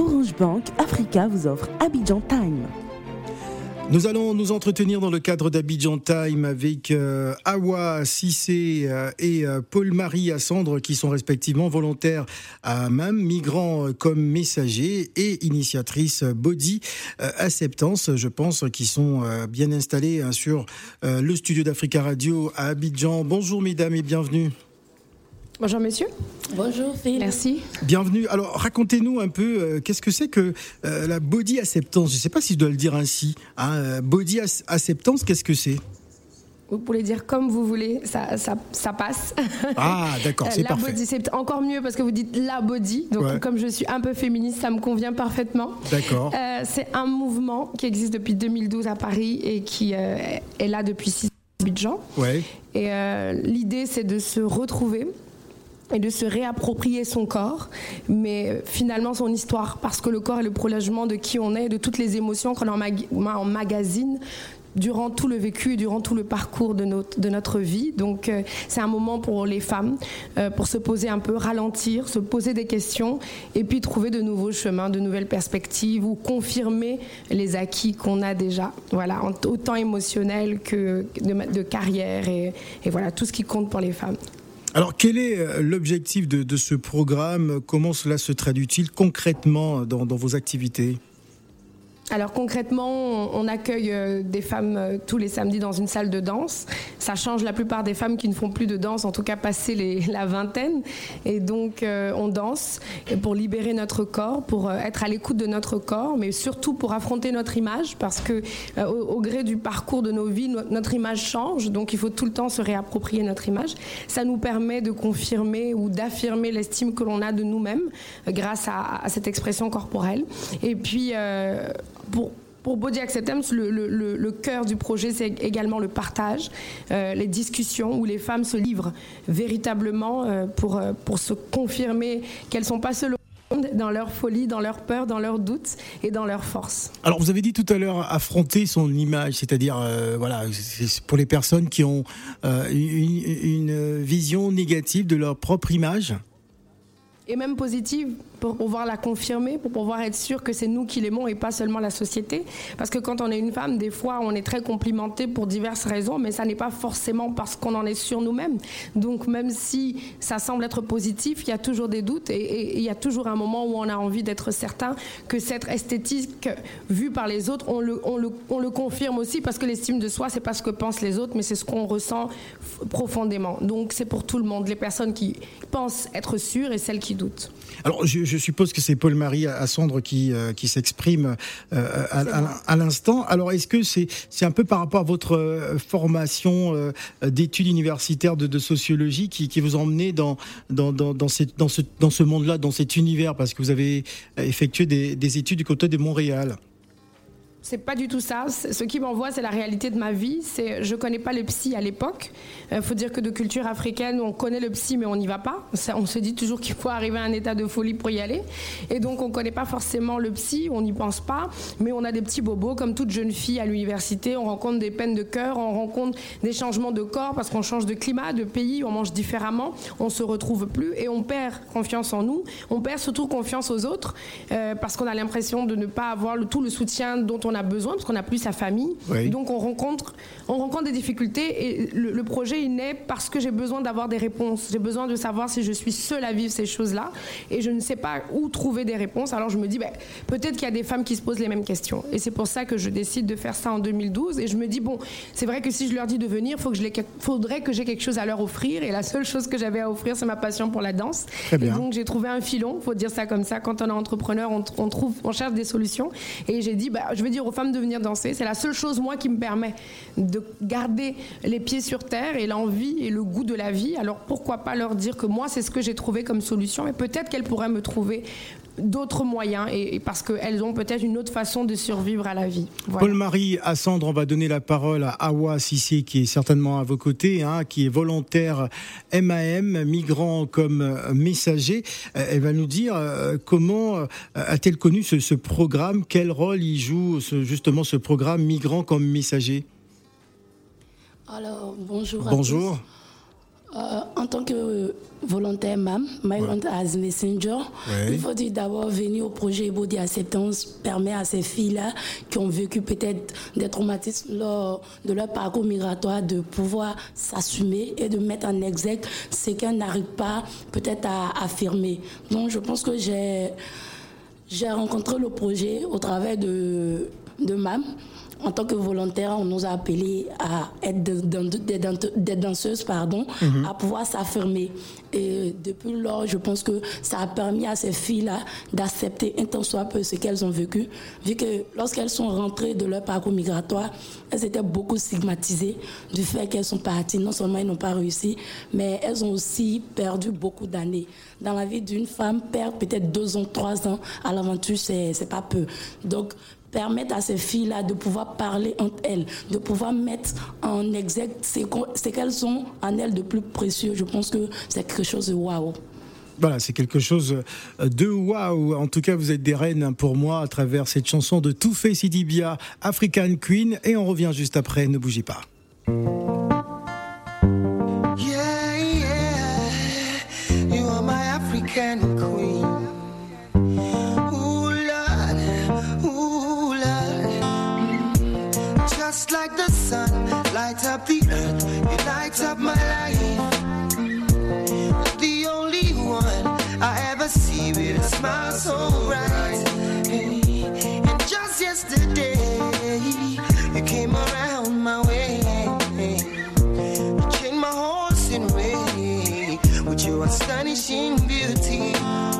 Orange Bank Africa vous offre Abidjan Time. Nous allons nous entretenir dans le cadre d'Abidjan Time avec euh, Awa Sissé euh, et euh, Paul-Marie Assandre qui sont respectivement volontaires à MAM, migrants comme messagers et initiatrices Body Acceptance, je pense, qui sont bien installés hein, sur le studio d'Africa Radio à Abidjan. Bonjour mesdames et bienvenue. Bonjour monsieur. Bonjour Phil. Merci. Bienvenue. Alors racontez-nous un peu euh, qu'est-ce que c'est que euh, la body acceptance? Je ne sais pas si je dois le dire ainsi. Hein, euh, body acceptance, qu'est-ce que c'est? Vous pouvez dire comme vous voulez, ça, ça, ça passe. Ah, d'accord, c'est parfait. Body, c'est encore mieux parce que vous dites la body. Donc, comme je suis un peu féministe, ça me convient parfaitement. D'accord. c'est un mouvement qui existe depuis 2012 à Paris et qui est là depuis 6 ans. Ouais. Et l'idée, c'est de se retrouver et de se réapproprier son corps, mais finalement son histoire, parce que le corps est le prolongement de qui on est, de toutes les émotions qu'on emmagasine durant tout le vécu et durant tout le parcours de notre, de vie. Donc euh, c'est un moment pour les femmes, euh, pour se poser un peu, ralentir, se poser des questions et puis trouver de nouveaux chemins, de nouvelles perspectives ou confirmer les acquis qu'on a déjà, voilà, autant émotionnels que de, carrière et, et voilà, tout ce qui compte pour les femmes. Alors, quel est euh, l'objectif de, ce programme? Comment cela se traduit-il concrètement dans vos activités? Alors concrètement, on accueille euh, des femmes euh, tous les samedis dans une salle de danse. Ça change la plupart des femmes qui ne font plus de danse, en tout cas passé la vingtaine. Et donc euh, on danse pour libérer notre corps, pour être à l'écoute de notre corps, mais surtout pour affronter notre image, parce que au, gré du parcours de nos vies, notre image change. Donc il faut tout le temps se réapproprier notre image. Ça nous permet de confirmer ou d'affirmer l'estime que l'on a de nous-mêmes grâce à, cette expression corporelle. Et puis pour, pour Body Acceptance, le, le, cœur du projet, c'est également le partage, euh, les discussions où les femmes se livrent véritablement euh, pour, euh, pour se confirmer qu'elles ne sont pas seules dans leur folie, dans leur peur, dans leurs doutes et dans leur force. Alors vous avez dit tout à l'heure affronter son image, c'est-à-dire voilà, pour les personnes qui ont une, une vision négative de leur propre image. Et même positive, pour pouvoir la confirmer, pour pouvoir être sûr que c'est nous qui l'aimons et pas seulement la société. Parce que quand on est une femme, des fois, on est très complimenté pour diverses raisons, mais ça n'est pas forcément parce qu'on en est sûr nous-mêmes. Donc même si ça semble être positif, il y a toujours des doutes et, il y a toujours un moment où on a envie d'être certain que cette esthétique vue par les autres, on le, on le, on le confirme aussi parce que l'estime de soi, c'est pas ce que pensent les autres, mais c'est ce qu'on ressent profondément. Donc c'est pour tout le monde, les personnes qui pensent être sûres et celles qui doutent. Alors je suppose que c'est Paul-Marie Assandre qui, euh, qui s'exprime euh, à, l'instant. Alors, est-ce que c'est c'est un peu par rapport à votre euh, formation d'études universitaires de, sociologie qui, qui, vous emmenez dans, dans, dans, dans, dans ce, dans ce monde-là, dans cet univers, parce que vous avez effectué des, des études du côté de Montréal c'est pas du tout ça. Ce qui m'envoie, c'est la réalité de ma vie. C'est, je connais pas le psy à l'époque. Il euh, faut dire que de culture africaine, on connaît le psy, mais on n'y va pas. on se dit toujours qu'il faut arriver à un état de folie pour y aller. Et donc, on connaît pas forcément le psy, on n'y pense pas, mais on a des petits bobos, comme toute jeune fille à l'université. On rencontre des peines de cœur, on rencontre des changements de corps parce qu'on change de climat, de pays, on mange différemment, on se retrouve plus et on perd confiance en nous. On perd surtout confiance aux autres euh, parce qu'on a l'impression de ne pas avoir tout le soutien dont on on a besoin parce qu'on n'a plus sa famille. Donc on rencontre, on rencontre des difficultés et le, projet il naît parce que j'ai besoin d'avoir des réponses. J'ai besoin de savoir si je suis seule à vivre ces choses-là et je ne sais pas où trouver des réponses. Alors je me dis ben, peut-être qu'il y a des femmes qui se posent les mêmes questions et c'est pour ça que je décide de faire ça en 2012 et je me dis bon c'est vrai que si je leur dis de venir, faut que je faudrait que j'ai quelque chose à leur offrir et la seule chose que j'avais à offrir c'est ma passion pour la danse. Et donc j'ai trouvé un filon, faut dire ça comme ça. Quand on est entrepreneur, on, on trouve, on cherche des solutions et j'ai dit bah, je vais dire aux femmes de venir danser. C'est la seule chose, moi, qui me permet de garder les pieds sur terre et l'envie et le goût de la vie. Alors pourquoi pas leur dire que moi, c'est ce que j'ai trouvé comme solution, mais peut-être qu'elles pourraient me trouver d'autres moyens et, parce qu'elles ont peut-être une autre façon de survivre à la vie. Paul-Marie Assandre, on va donner la parole à Awa Sissi qui est certainement à vos côtés, hein, qui est volontaire MAM, migrant comme euh, messager. Euh, elle va nous dire euh, comment a-t-elle connu ce, programme, quel rôle il joue justement ce programme migrant comme messager? Alors bonjour. À bonjour. Tous. Euh, en tant que volontaire MAM, Migrant as Messenger, il faut dire d'abord venir au projet Ebody Acceptance permet à ces filles-là qui ont vécu peut-être des traumatismes lors de leur parcours migratoire de pouvoir s'assumer et de mettre en exergue ce qu'elles n'arrivent pas peut-être à affirmer. Donc je pense que j'ai j'ai rencontré le projet au travers de, de MAM en tant que volontaire, on nous a appelés à être des danseuses, pardon, mhm. à pouvoir s'affirmer. Et depuis lors, je pense que ça a permis à ces filles-là d'accepter un tant soit peu ce qu'elles ont vécu, vu que lorsqu'elles sont rentrées de leur parcours migratoire, elles étaient beaucoup stigmatisées du fait qu'elles sont parties. Non seulement elles n'ont pas réussi, mais elles ont aussi perdu beaucoup d'années. Dans la vie d'une femme, perdre peut-être deux ans, trois ans à l'aventure, c'est pas peu. Donc, permettre à ces filles-là de pouvoir parler entre elles, de pouvoir mettre en exergue ce qu'elles ont en elles de plus précieux. Je pense que c'est quelque chose de waouh. Voilà, c'est quelque chose de waouh. En tout cas, vous êtes des reines pour moi à travers cette chanson de Toufé Sidibia, African Queen. Et on revient juste après, ne bougez pas. Up my life. The only one I ever see with a smile so bright. And just yesterday, you came around my way. You changed my horse in way with your astonishing beauty.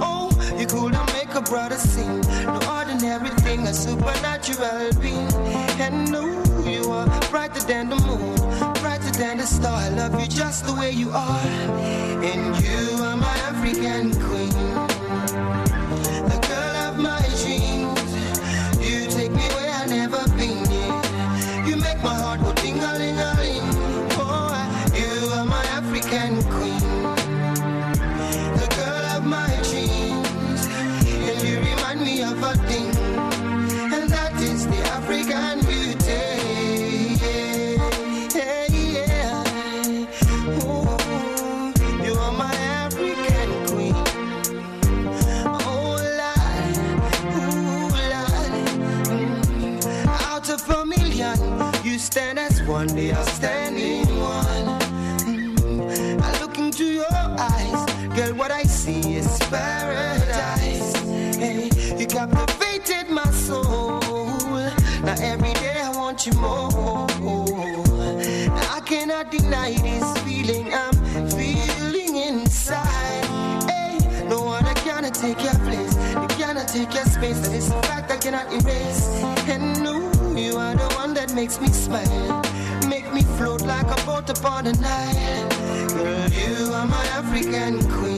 Oh, you couldn't make a brother sing. No ordinary thing, a supernatural being. And no you are brighter than the moon, brighter than the star. I love you just the way you are, and you are my African queen. One day I'll stand in one. Mm. I look into your eyes, girl, what I see is paradise. Hey, you captivated my soul. Now every day I want you more. I cannot deny this feeling I'm feeling inside. Hey, no one I cannot take your place. You cannot take your space. That is a fact I cannot erase. And you are the one that makes me smile Make me float like a boat upon the Nile. Girl, you are my African queen,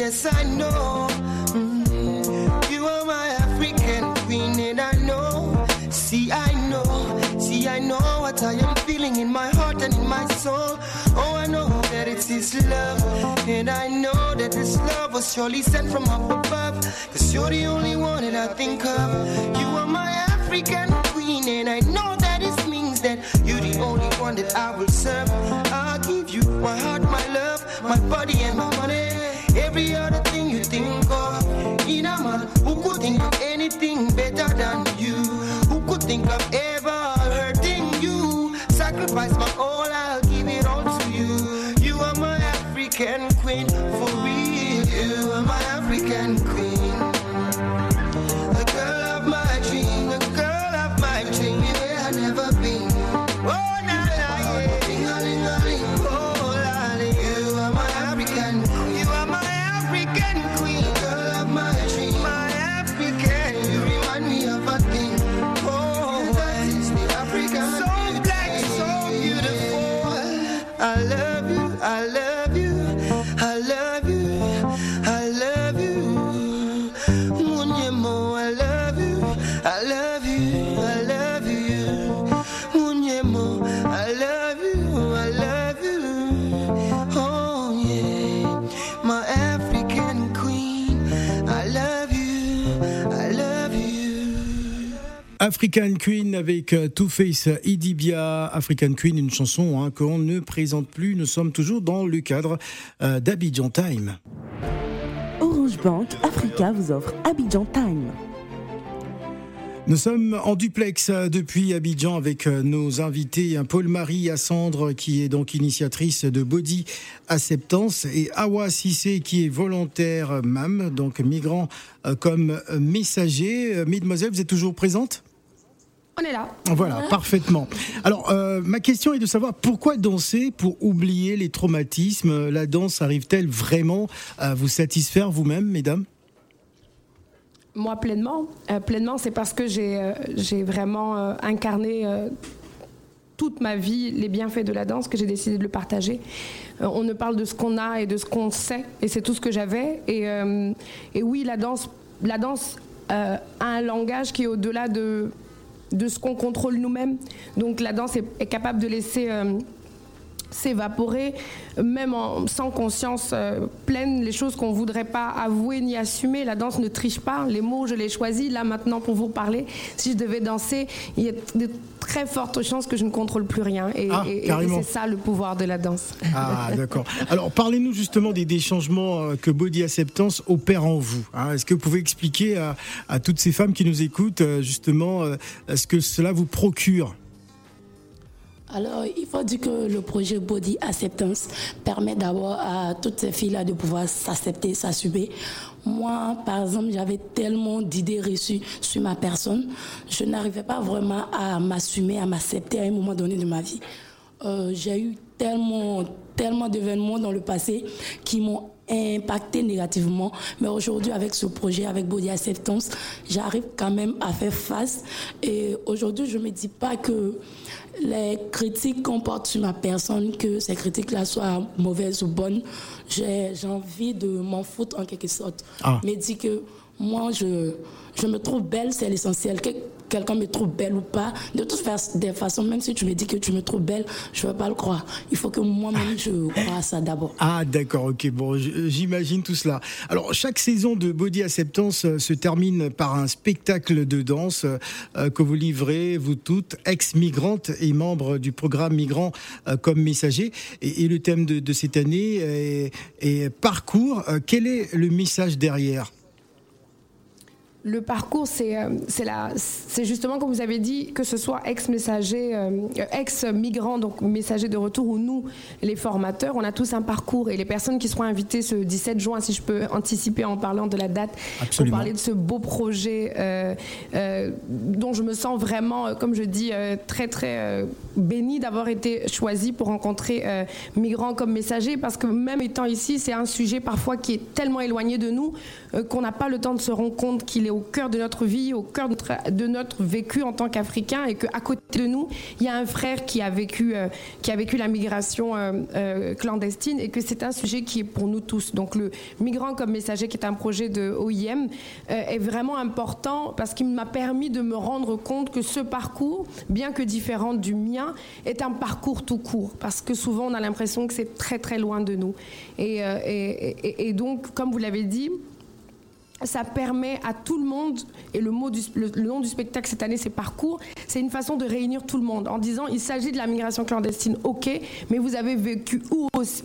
yes, I know. Mm, you are my African queen, and I know. See, I know. See, I know what I am feeling in my heart and in my soul. Oh, I know that it's His love. And I know that this love was surely sent from up above. Cause you're the only one that I think of. You are my African queen, and I know that it means that you're the only one that I will serve. Give you my heart, my love, my body, and my money. Every other thing you think of. In a man who could think of anything better than African Queen avec euh, Two Face Idibia. African Queen, une chanson hein, qu'on ne présente plus. Nous sommes toujours dans le cadre euh, d'Abidjan Time. Orange Bank Africa vous offre Abidjan Time. Nous sommes en duplex euh, depuis Abidjan avec nos invités Paul-Marie Assandre qui est donc initiatrice de Body Acceptance et Awa Sissé qui est volontaire MAM, donc migrant comme messager. Mesdemoiselles, vous êtes toujours présentes? On est là. Voilà, parfaitement. Alors, euh, ma question est de savoir pourquoi danser pour oublier les traumatismes? La danse arrive-t-elle vraiment à vous satisfaire vous-même, mesdames? Moi, pleinement. Euh, pleinement, c'est parce que j'ai euh, vraiment incarné toute ma vie les bienfaits de la danse que j'ai décidé de le partager. on ne parle de ce qu'on a et de ce qu'on sait, et c'est tout ce que j'avais. Et, et, oui, la danse, la danse a un langage qui est au-delà de de ce qu'on contrôle nous-mêmes. Donc la danse est, capable de laisser euh, s'évaporer, même sans conscience euh, pleine, les choses qu'on ne voudrait pas avouer ni assumer. La danse ne triche pas. Les mots, je les choisis là maintenant pour vous parler. Si je devais danser, il y a de très fortes chances que je ne contrôle plus rien. Et, ah, c'est ça le pouvoir de la danse. Ah, d'accord. Alors, parlez-nous justement des, changements euh, que Body Acceptance opère en vous. Hein. Est-ce que vous pouvez expliquer à, à, toutes ces femmes qui nous écoutent euh, justement ce que cela vous procure? Alors, il faut dire que le projet Body Acceptance permet d'abord à toutes ces filles-là de pouvoir s'accepter, s'assumer. Moi, par exemple, j'avais tellement d'idées reçues sur ma personne, je n'arrivais pas vraiment à m'assumer, à m'accepter à un moment donné de ma vie. Euh, j'ai eu tellement, tellement d'événements dans le passé qui m'ont impacté négativement. Mais aujourd'hui, avec ce projet, avec Body Acceptance, j'arrive quand même à faire face. Et aujourd'hui, je ne me dis pas que les critiques qu'on porte sur ma personne, que ces critiques-là soient mauvaises ou bonnes, j'ai envie de m'en foutre en quelque sorte. Ah. Mais dit que moi, je, je me trouve belle, c'est l'essentiel quelqu'un me trouve belle ou pas. De toute façon, même si tu me dis que tu me trouves belle, je ne vais pas le croire. Il faut que moi-même, je croie à ça d'abord. Ah, d'accord, ok. Bon, j'imagine tout cela. Alors, chaque saison de Body Acceptance euh, se termine par un spectacle de danse euh, que vous livrez, vous toutes, ex-migrantes et membres du programme Migrants euh, comme messagers. Et, le thème de, cette année est parcours. quel est le message derrière? Le parcours, c'est euh, c'est justement, comme vous avez dit, que ce soit ex-messager, euh, ex-migrants, donc messagers de retour, ou nous, les formateurs, on a tous un parcours. Et les personnes qui seront invitées ce 17 juin, si je peux anticiper en parlant de la date, pour parler de ce beau projet euh, dont je me sens vraiment, comme je dis, très, très bénie d'avoir été choisie pour rencontrer migrants comme messagers, parce que même étant ici, c'est un sujet parfois qui est tellement éloigné de nous qu'on n'a pas le temps de se rendre compte qu'il est au cœur de notre vie, au cœur de notre, vécu en tant qu'Africain et qu'à côté de nous, il y a un frère qui a vécu, euh, qui a vécu la migration euh, euh, clandestine et que c'est un sujet qui est pour nous tous. Donc le Migrant comme messager, qui est un projet de OIM, est vraiment important parce qu'il m'a permis de me rendre compte que ce parcours, bien que différent du mien, est un parcours tout court parce que souvent on a l'impression que c'est très très loin de nous. et, et donc, comme vous l'avez dit, ça permet à tout le monde, et le, mot le, nom du spectacle cette année c'est parcours, c'est une façon de réunir tout le monde en disant il s'agit de la migration clandestine, ok, mais vous avez vécu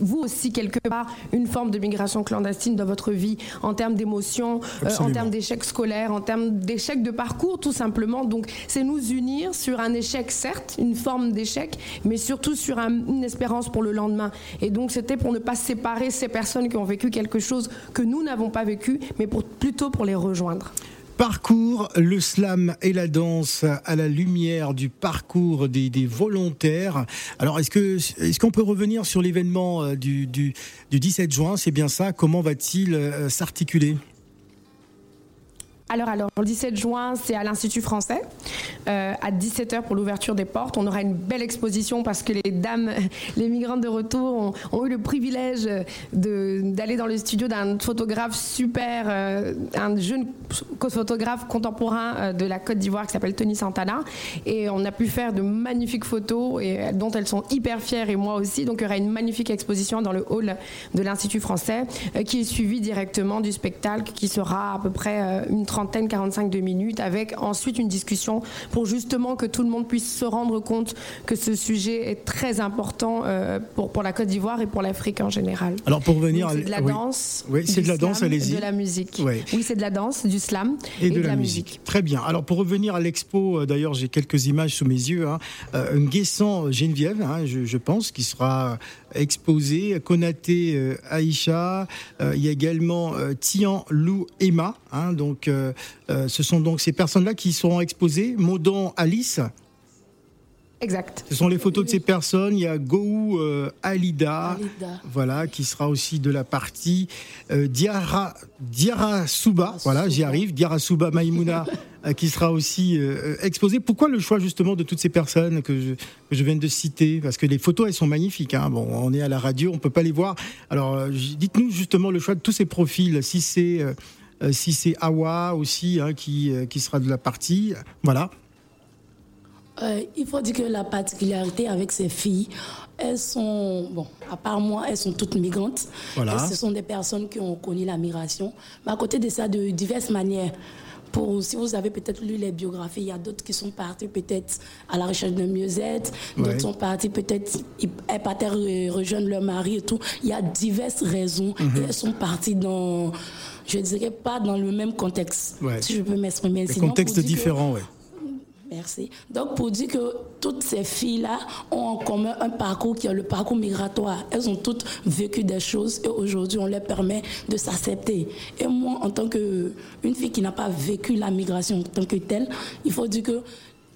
vous aussi quelque part une forme de migration clandestine dans votre vie en termes d'émotions, euh, en termes d'échecs scolaires, en termes d'échecs de parcours tout simplement. Donc c'est nous unir sur un échec certes, une forme d'échec, mais surtout sur une espérance pour le lendemain. Et donc c'était pour ne pas séparer ces personnes qui ont vécu quelque chose que nous n'avons pas vécu, mais pour plutôt pour les rejoindre. Parcours, le slam et la danse à la lumière du parcours des, volontaires. Alors, est-ce que est-ce qu'on peut revenir sur l'événement euh, du, du, du 17 juin? C'est bien ça. Comment va-t-il euh, s'articuler? Alors, alors, le 17 juin, c'est à l'Institut français, euh, à 17h pour l'ouverture des portes. On aura une belle exposition parce que les dames, les migrantes de retour ont, eu le privilège d'aller dans le studio d'un photographe super, euh, un jeune photographe contemporain euh, de la Côte d'Ivoire qui s'appelle Tony Santana. Et on a pu faire de magnifiques photos et, dont elles sont hyper fières et moi aussi. Donc il y aura une magnifique exposition dans le hall de l'Institut français qui est suivie directement du spectacle qui sera à peu près une trentaine, 45 de minutes avec ensuite une discussion pour justement que tout le monde puisse se rendre compte que ce sujet est très important pour, pour la Côte d'Ivoire et pour l'Afrique en général. Alors pour venir... C'est de la danse. Oui, c'est de la danse, allez-y. De la musique. Oui, c'est de la danse, du slam et, de, la, musique. Très bien. Alors pour revenir à l'expo, euh, d'ailleurs j'ai quelques images sous mes yeux. Hein. Euh, Nguessan Geneviève, hein, je, pense, qui sera exposée. Konaté euh, Aïcha. il y a également Tian Lou Emma. Hein, donc ce sont donc ces personnes-là qui seront exposées. Modan Alice. Exact. Ce sont les photos de ces personnes. Il y a Gou euh, Alida, voilà, qui sera aussi de la partie euh, Diara, Diara Souba, voilà, j'y arrive, Diara Souba Maïmouna, euh, qui sera aussi euh, exposée. Pourquoi le choix justement de toutes ces personnes que je, que je viens de citer? Parce que les photos, elles sont magnifiques. Hein. Bon, on est à la radio, on peut pas les voir. Alors, dites-nous justement le choix de tous ces profils. Si c'est si c'est Awa aussi hein, qui, qui sera de la partie, voilà. Euh, il faut dire que la particularité avec ces filles, elles sont, bon, à part moi, elles sont toutes migrantes. Voilà. ce sont des personnes qui ont connu la migration. Mais à côté de ça, de diverses manières. Pour, si vous avez peut-être lu les biographies, il y a d'autres qui sont partis peut-être à la recherche de mieux-être, d'autres sont partis peut-être, elles partaient rejoindre leur mari et tout. Il y a diverses raisons mhm. et elles sont parties dans, je dirais pas dans le même contexte, si je peux m'exprimer ainsi. Des contextes différents, oui. Merci. Donc, pour dire que toutes ces filles-là ont en commun un parcours qui est le parcours migratoire. Elles ont toutes vécu des choses et aujourd'hui, on leur permet de s'accepter. Et moi, en tant qu'une fille qui n'a pas vécu la migration en tant que telle, il faut dire que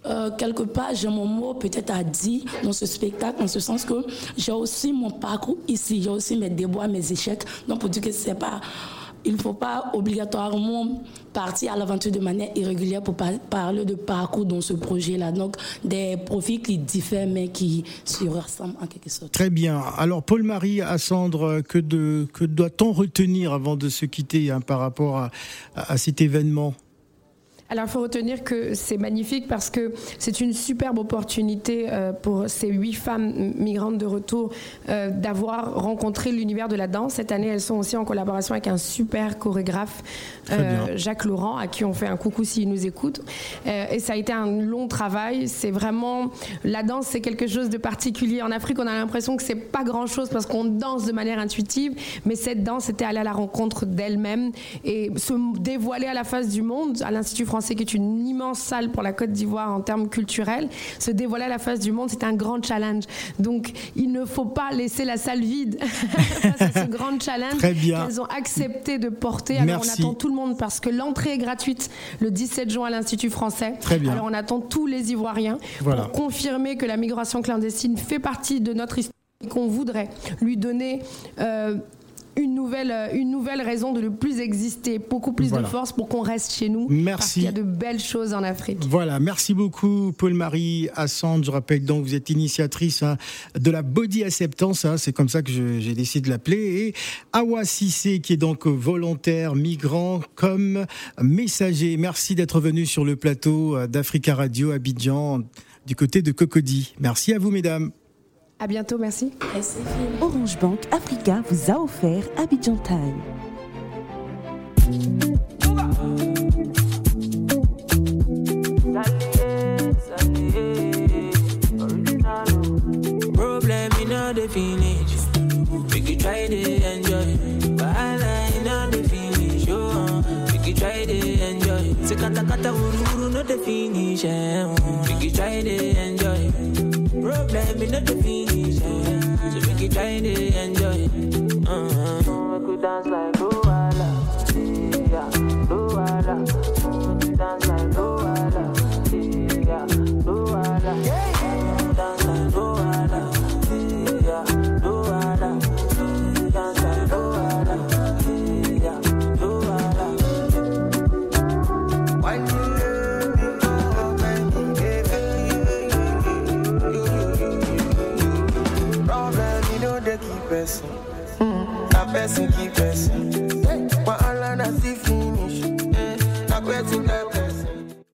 euh, quelque part, j'ai mon mot peut-être à dire dans ce spectacle, en ce sens que j'ai aussi mon parcours ici, j'ai aussi mes déboires, mes échecs. Donc, pour dire que c'est pas il ne faut pas obligatoirement partir à l'aventure de manière irrégulière pour parler de parcours dans ce projet-là. Donc, des profils qui diffèrent mais qui se ressemblent en quelque sorte. Très bien. Alors, Paul-Marie, Assandre, que, que doit-on retenir avant de se quitter hein, par rapport à cet événement? Alors, il faut retenir que c'est magnifique parce que c'est une superbe opportunité euh, pour ces huit femmes migrantes de retour euh, d'avoir rencontré l'univers de la danse. Cette année, elles sont aussi en collaboration avec un super chorégraphe, euh, Jacques Laurent, à qui on fait un coucou s'il nous écoute. et ça a été un long travail. C'est vraiment la danse, c'est quelque chose de particulier. En Afrique, on a l'impression que c'est pas grand-chose parce qu'on danse de manière intuitive, mais cette danse, c'était aller à la rencontre d'elle-même et se dévoiler à la face du monde à l'Institut français qui est une immense salle pour la Côte d'Ivoire en termes culturels, se dévoiler à la face du monde, c'est un grand challenge. Donc, il ne faut pas laisser la salle vide face à ce grand challenge qu'elles ont accepté de porter. Alors, on attend tout le monde parce que l'entrée est gratuite le 17 juin à l'Institut français. Très bien. Alors, on attend tous les Ivoiriens pour confirmer que la migration clandestine fait partie de notre histoire et qu'on voudrait lui donner euh, une nouvelle, euh, une nouvelle raison de ne plus exister, beaucoup plus de force pour qu'on reste chez nous. Merci. Parce qu'il y a de belles choses en Afrique. Voilà, merci beaucoup Paul-Marie Assand. Je rappelle donc vous êtes initiatrice hein, de la Body Acceptance, hein, c'est comme ça que j'ai décidé de l'appeler. Et Awa Sissé qui est donc volontaire migrant comme messager. Merci d'être venu sur le plateau euh, d'Africa Radio Abidjan du côté de Cocody. Merci à vous mesdames. À bientôt, merci. Orange Bank Africa vous a offert Abidjan Time. Problem in the finish. We could try to enjoy. But I in the finish. Oh, we could try to enjoy. Se kata kata uru uru no the finish. We could try to enjoy. Problem in the yeah. So make it try to enjoy.